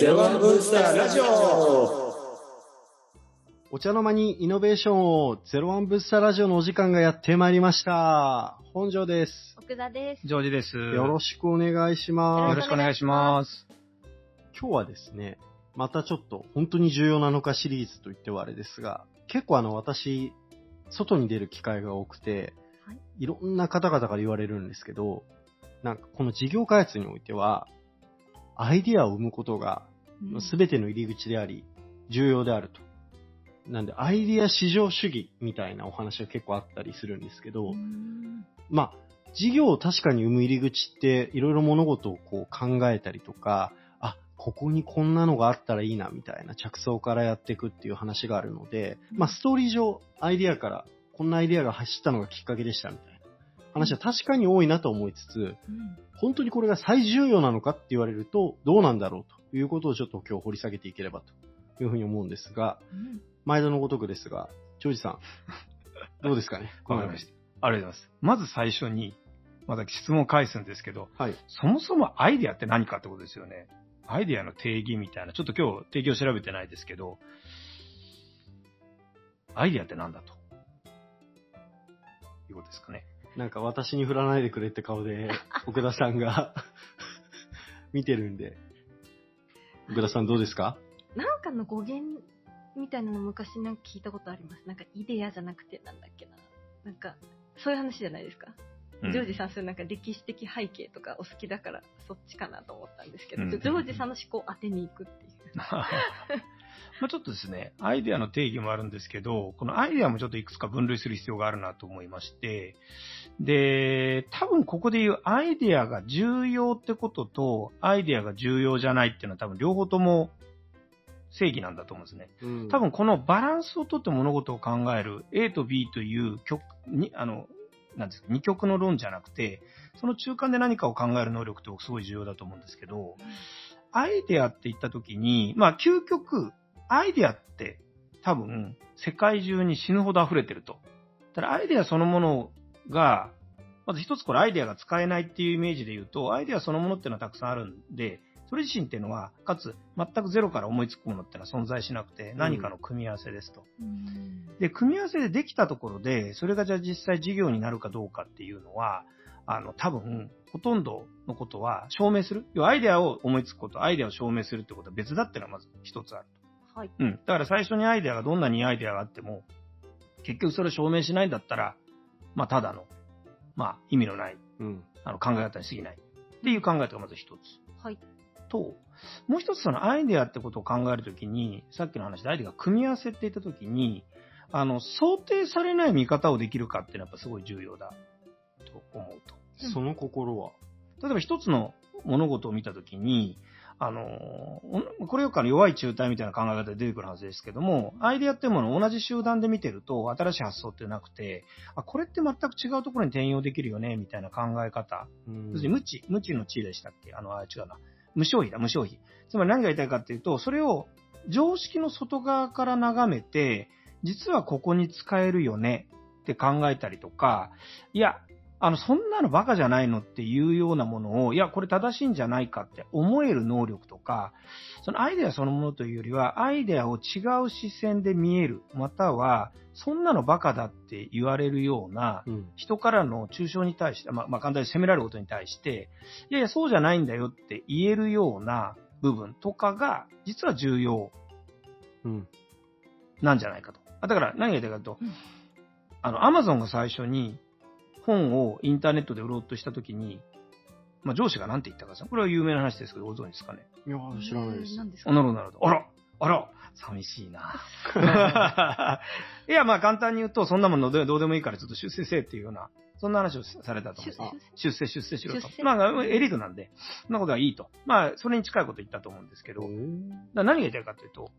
ゼロワンブースターラジオお茶の間にイノベーションをゼロワンブースターラジオのお時間がやってまいりました。本庄です。奥田です。ジョージです。よろしくお願いしよますろ。しくお願いします。今日はですね、またちょっと本当に重要なのかシリーズと言ってはあれですが、結構あの私、外に出る機会が多くて、はいいろんな方々から言われるんですけど、なんかこの事業開発においては、アイディアを生むことがすべての入り口であり、重要であると。なんで、アイディア市場主義みたいなお話が結構あったりするんですけど、うん。まあ、事業を確かに生む入り口って、いろいろ物事をこう考えたりとか、あ、ここにこんなのがあったらいいな、みたいな着想からやっていくっていう話があるので、まあ、ストーリー上、アイディアから、こんなアイディアが走ったのがきっかけでした、みたいな話は確かに多いなと思いつつ、うん本当にこれが最重要なのかって言われると、どうなんだろうということをちょっと今日掘り下げていければというふうに思うんですが、うん毎度のごとくですが、長司さん、どうですかね？わかりました。ありがとうございます。まず最初に、また質問を返すんですけど、はい。そもそもアイデアって何かってことですよね。アイデアの定義みたいな、ちょっと今日定義を調べてないですけど、アイデアって何だと。いうことですかね。なんか私に振らないでくれって顔で、奥田さんが 見てるんで。奥田さんどうですか？なんかの語源みたいなの昔なんか聞いたことあります。なんかイデアじゃなくてなんだっけな。なんか、そういう話じゃないですか？うんジョージさん、そういうなんか歴史的背景とかお好きだからそっちかなと思ったんですけど、うんジョージさんの思考を当てに行くっていう。まあちょっとですね、アイデアの定義もあるんですけど、このアイデアもちょっといくつか分類する必要があるなと思いまして、で、多分ここで言うアイデアが重要ってことと、アイデアが重要じゃないっていうのは多分両方とも正義なんだと思うんですね。うん多分このバランスをとって物事を考える A と B という極に、あの、なんですか、二極の論じゃなくて、その中間で何かを考える能力って僕すごい重要だと思うんですけど、アイデアって言った時に、まあ究極、アイデアって多分世界中に死ぬほど溢れてると。ただアイデアそのものが、まず一つこれアイデアが使えないっていうイメージで言うと、アイデアそのものっていうのはたくさんあるんで、それ自身っていうのは、かつ全くゼロから思いつくものっていうのは存在しなくて、何かの組み合わせですと。うんで、組み合わせでできたところで、それがじゃあ実際事業になるかどうかっていうのは、あの、多分、ほとんどのことは証明する。要はアイデアを思いつくこと、アイデアを証明するってことは別だっていうのはまず一つあるはい。と。うん。だから最初にアイデアがどんなにいいアイデアがあっても、結局それを証明しないんだったら、まあ、ただの、まあ、意味のない、うん。あの、考え方に過ぎない。っていう考え方がまず一つ。はい。と、もう一つそのアイデアってことを考えるときに、さっきの話でアイデアが組み合わせって言ったときに、あの、想定されない見方をできるかっていうのはやっぱすごい重要だと思うと。うんその心は？例えば一つの物事を見たときに、あの、おこれよくあの弱い中体みたいな考え方で出てくるはずですけども、アイデアってものを同じ集団で見てると新しい発想ってなくて、あ、これって全く違うところに転用できるよね、みたいな考え方うん要するに無知、無知の知でしたっけ？あの、あ、違うな。無消費だ、無消費。つまり何が言いたいかっていうと、それを常識の外側から眺めて、実はここに使えるよねって考えたりとか、いや、あの、そんなのバカじゃないのっていうようなものを、いや、これ正しいんじゃないかって思える能力とか、そのアイデアそのものというよりは、アイデアを違う視線で見える、または、そんなのバカだって言われるような、うん。人からの抽象に対して、まあ、まあ、簡単に責められることに対して、いやいや、そうじゃないんだよって言えるような部分とかが、実は重要うん。なんじゃないかと。あだから、何が言いたいかというと、うんあの、アマゾンが最初に本をインターネットで売ろうとしたときに、まあ、上司が何て言ったかさ、これは有名な話ですけど、ご存知ですかね？いやー、知らないです。何ですか？あなるほど、なるほど。あら、あら、寂しいな。いや、まあ簡単に言うと、そんなものどうどうでもいいからちょっと出世せえっていうような、そんな話をされたと思うんです出よ。出世、出世しろと出。世まあ、エリートなんで、そんなことはいいと。まあ、それに近いこと言ったと思うんですけど、何が言いたいかというと、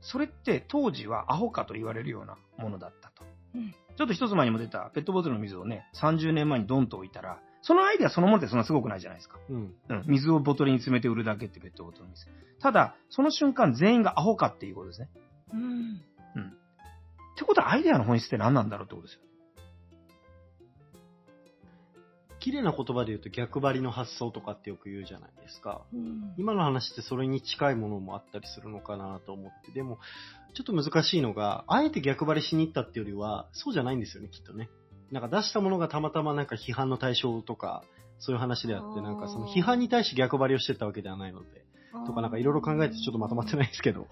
それって当時はアホかと言われるようなものだったと。うんちょっと一つ前にも出たペットボトルの水をね、30年前にドンと置いたら、そのアイデアそのものってそんなすごくないじゃないですか。うん。うん、水をボトルに詰めて売るだけってペットボトルの水。ただ、その瞬間全員がアホかっていうことですね。うん。ってことはアイデアの本質って何なんだろうってことですよ。綺麗な言葉で言うと逆張りの発想とかってよく言うじゃないですか。うん今の話ってそれに近いものもあったりするのかなと思って、でも、ちょっと難しいのが、あえて逆張りしに行ったっていうよりは、そうじゃないんですよね、きっとね。なんか出したものがたまたまなんか批判の対象とか、そういう話であって、なんかその批判に対して逆張りをしてったわけではないので、とかなんかいろいろ考えてちょっとまとまってないですけど。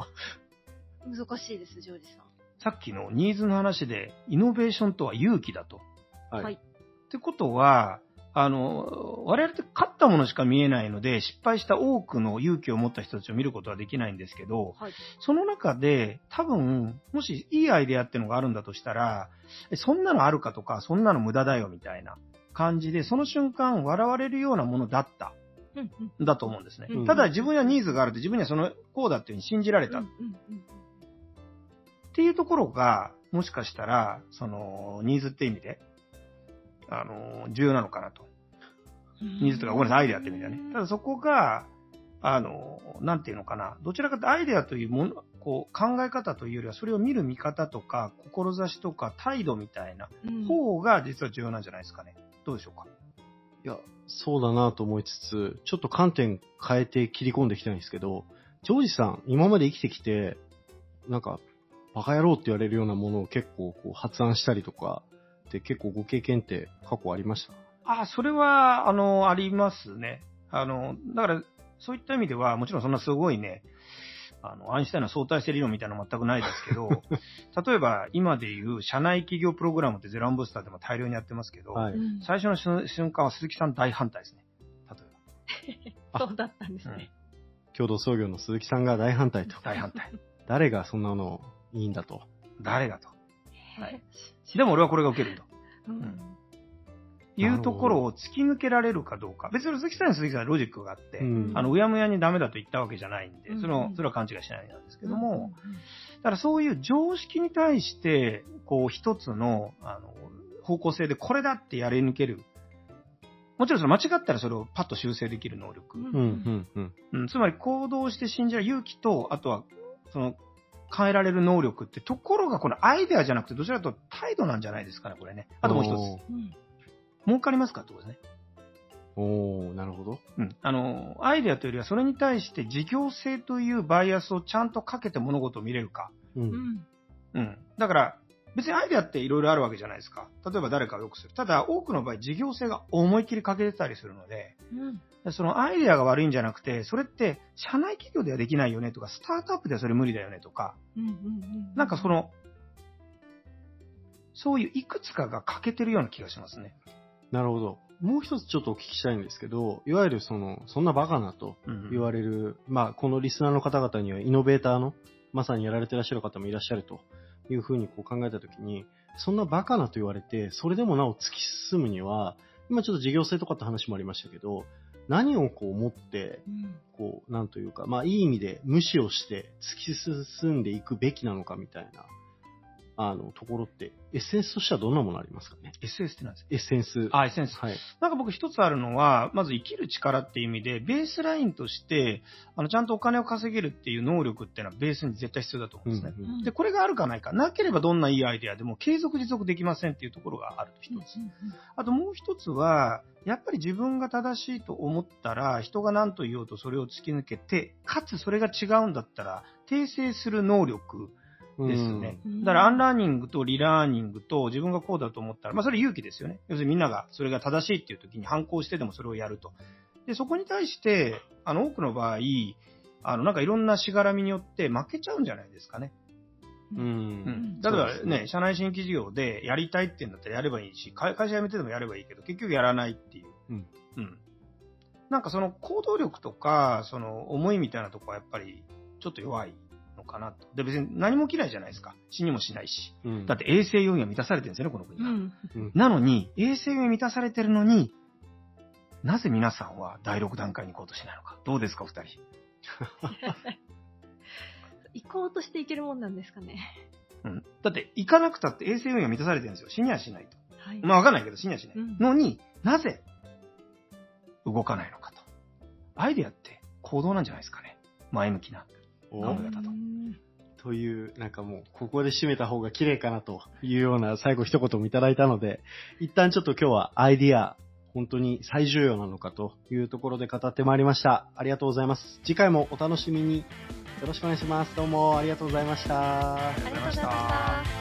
難しいです、ジョージさん。さっきのニーズの話で、イノベーションとは勇気だと。はい。はいってことは、あの、我々って勝ったものしか見えないので、失敗した多くの勇気を持った人たちを見ることはできないんですけど、はい。その中で、多分、もしいいアイデアってのがあるんだとしたら、えそんなのあるかとか、そんなの無駄だよみたいな感じで、その瞬間笑われるようなものだった。だと思うんですね。うんただ自分にはニーズがあるって、自分にはその、こうだっていうふうに信じられたっていうところが、もしかしたら、その、ニーズって意味で、あの、重要なのかなと。うんニーズとか、ごめんなさい、アイデアって意味ではね。ただそこが、あの、なんていうのかな。どちらかというとアイデアというもの、こう、考え方というよりは、それを見る見方とか、志とか、態度みたいなうん方が実は重要なんじゃないですかね。どうでしょうか？いや、そうだなと思いつつ、ちょっと観点変えて切り込んでいきたいんですけど、ジョージさん、今まで生きてきて、なんか、バカ野郎って言われるようなものを結構こう発案したりとか、って結構ご経験って過去ありました？あ、それは、あの、ありますね。あの、だから、そういった意味では、もちろんそんなすごいね、あの、アインシュタインの相対性理論みたいなの全くないですけど、例えば、今でいう社内企業プログラムってゼロアンブースターでも大量にやってますけど、はい。うん最初の瞬瞬間は鈴木さん大反対ですね。例えば。そうだったんですね。共同創業の鈴木さんが大反対と。大反対。誰がそんなのいいんだと。誰がと。はい。でも俺はこれが受けると。うん。いうところを突き抜けられるかどうか。別に鈴木さんに鈴木さんのロジックがあって、うん。あの、うやむやにダメだと言ったわけじゃないんで、うん。その、それは勘違いしないなんですけども、うん。だからそういう常識に対して、こう一つの、あの、方向性でこれだってやり抜ける。もちろんその間違ったらそれをパッと修正できる能力。うん、つまり行動して信じる勇気と、あとは、その、変えられる能力ってところがこのアイデアじゃなくて、どちらかというと態度なんじゃないですかね、これね。あともう一つ。うん儲かりますか？ってことですね。おなるほど。うん。あの、アイデアというよりは、それに対して事業性というバイアスをちゃんとかけて物事を見れるか。う。うんんうん。だから、別にアイデアっていろいろあるわけじゃないですか。例えば誰かを良くする。ただ、多くの場合、事業性が思いっきり欠けてたりするので、うんそのアイデアが悪いんじゃなくて、それって社内企業ではできないよねとか、スタートアップではそれ無理だよねとか、うんうんなんかその、そういういくつかが欠けてるような気がしますね。なるほど。もう一つちょっとお聞きしたいんですけど、いわゆるその、そんなバカなとうん言われる、まあ、このリスナーの方々にはイノベーターの、まさにやられてらっしゃる方もいらっしゃるというふうにこう考えたときに、そんなバカなと言われて、それでもなお突き進むには、今ちょっと事業性とかって話もありましたけど、何をこう持って、うん。こう、なんというか、まあ、いい意味で無視をして突き進んでいくべきなのかみたいな、あの、ところって、エッセンスとしてはどんなものありますかね？SS ってなんですか？エッセンス。あ、エッセンス。はい。なんか僕一つあるのは、まず生きる力っていう意味で、ベースラインとして、あの、ちゃんとお金を稼げるっていう能力っていうのはベースに絶対必要だと思うんですね。うんうんで、これがあるかないか、なければどんないいアイデアでも継続持続できませんっていうところがあると一つ。あともう一つは、やっぱり自分が正しいと思ったら、人が何と言おうとそれを突き抜けて、かつそれが違うんだったら、訂正する能力ですね。うんだから、 unlearning と relearning と自分がこうだと思ったら、まあそれ勇気ですよね。要するにみんながそれが正しいっていう時に反抗してでもそれをやると。で、そこに対して、あの、多くの場合、あの、なんかいろんなしがらみによって負けちゃうんじゃないですかね。うん。例えばね、社内新規事業でやりたいって言うんだったらやればいいし、会会社辞めてでもやればいいけど、結局やらないっていう。うん。うん。なんかその行動力とか、その思いみたいなとこはやっぱりちょっと弱いのかなと。で、別に何も起きないじゃないですか。死にもしないし。うんだって衛生要因は満たされてるんですよね、この国は。うんうんなのに、衛生要因満たされてるのに、なぜ皆さんは第6段階に行こうとしないのか。どうですか、お二人。行こうとしていけるもんなんですかね。うん。だって、行かなくたって衛生要因は満たされてるんですよ。死にはしないと。はい。まあわかんないけど、死にはしない。うんのになぜ動かないのかと。アイデアって行動なんじゃないですかね。前向きな。お考え方とうんという、なんかもう、ここで締めた方が綺麗かなというような最後一言もいただいたので、一旦ちょっと今日はアイディア本当に最重要なのかというところで語ってまいりました。ありがとうございます。次回もお楽しみに。よろしくお願いします。どうもありがとうございました。ありがとうございました。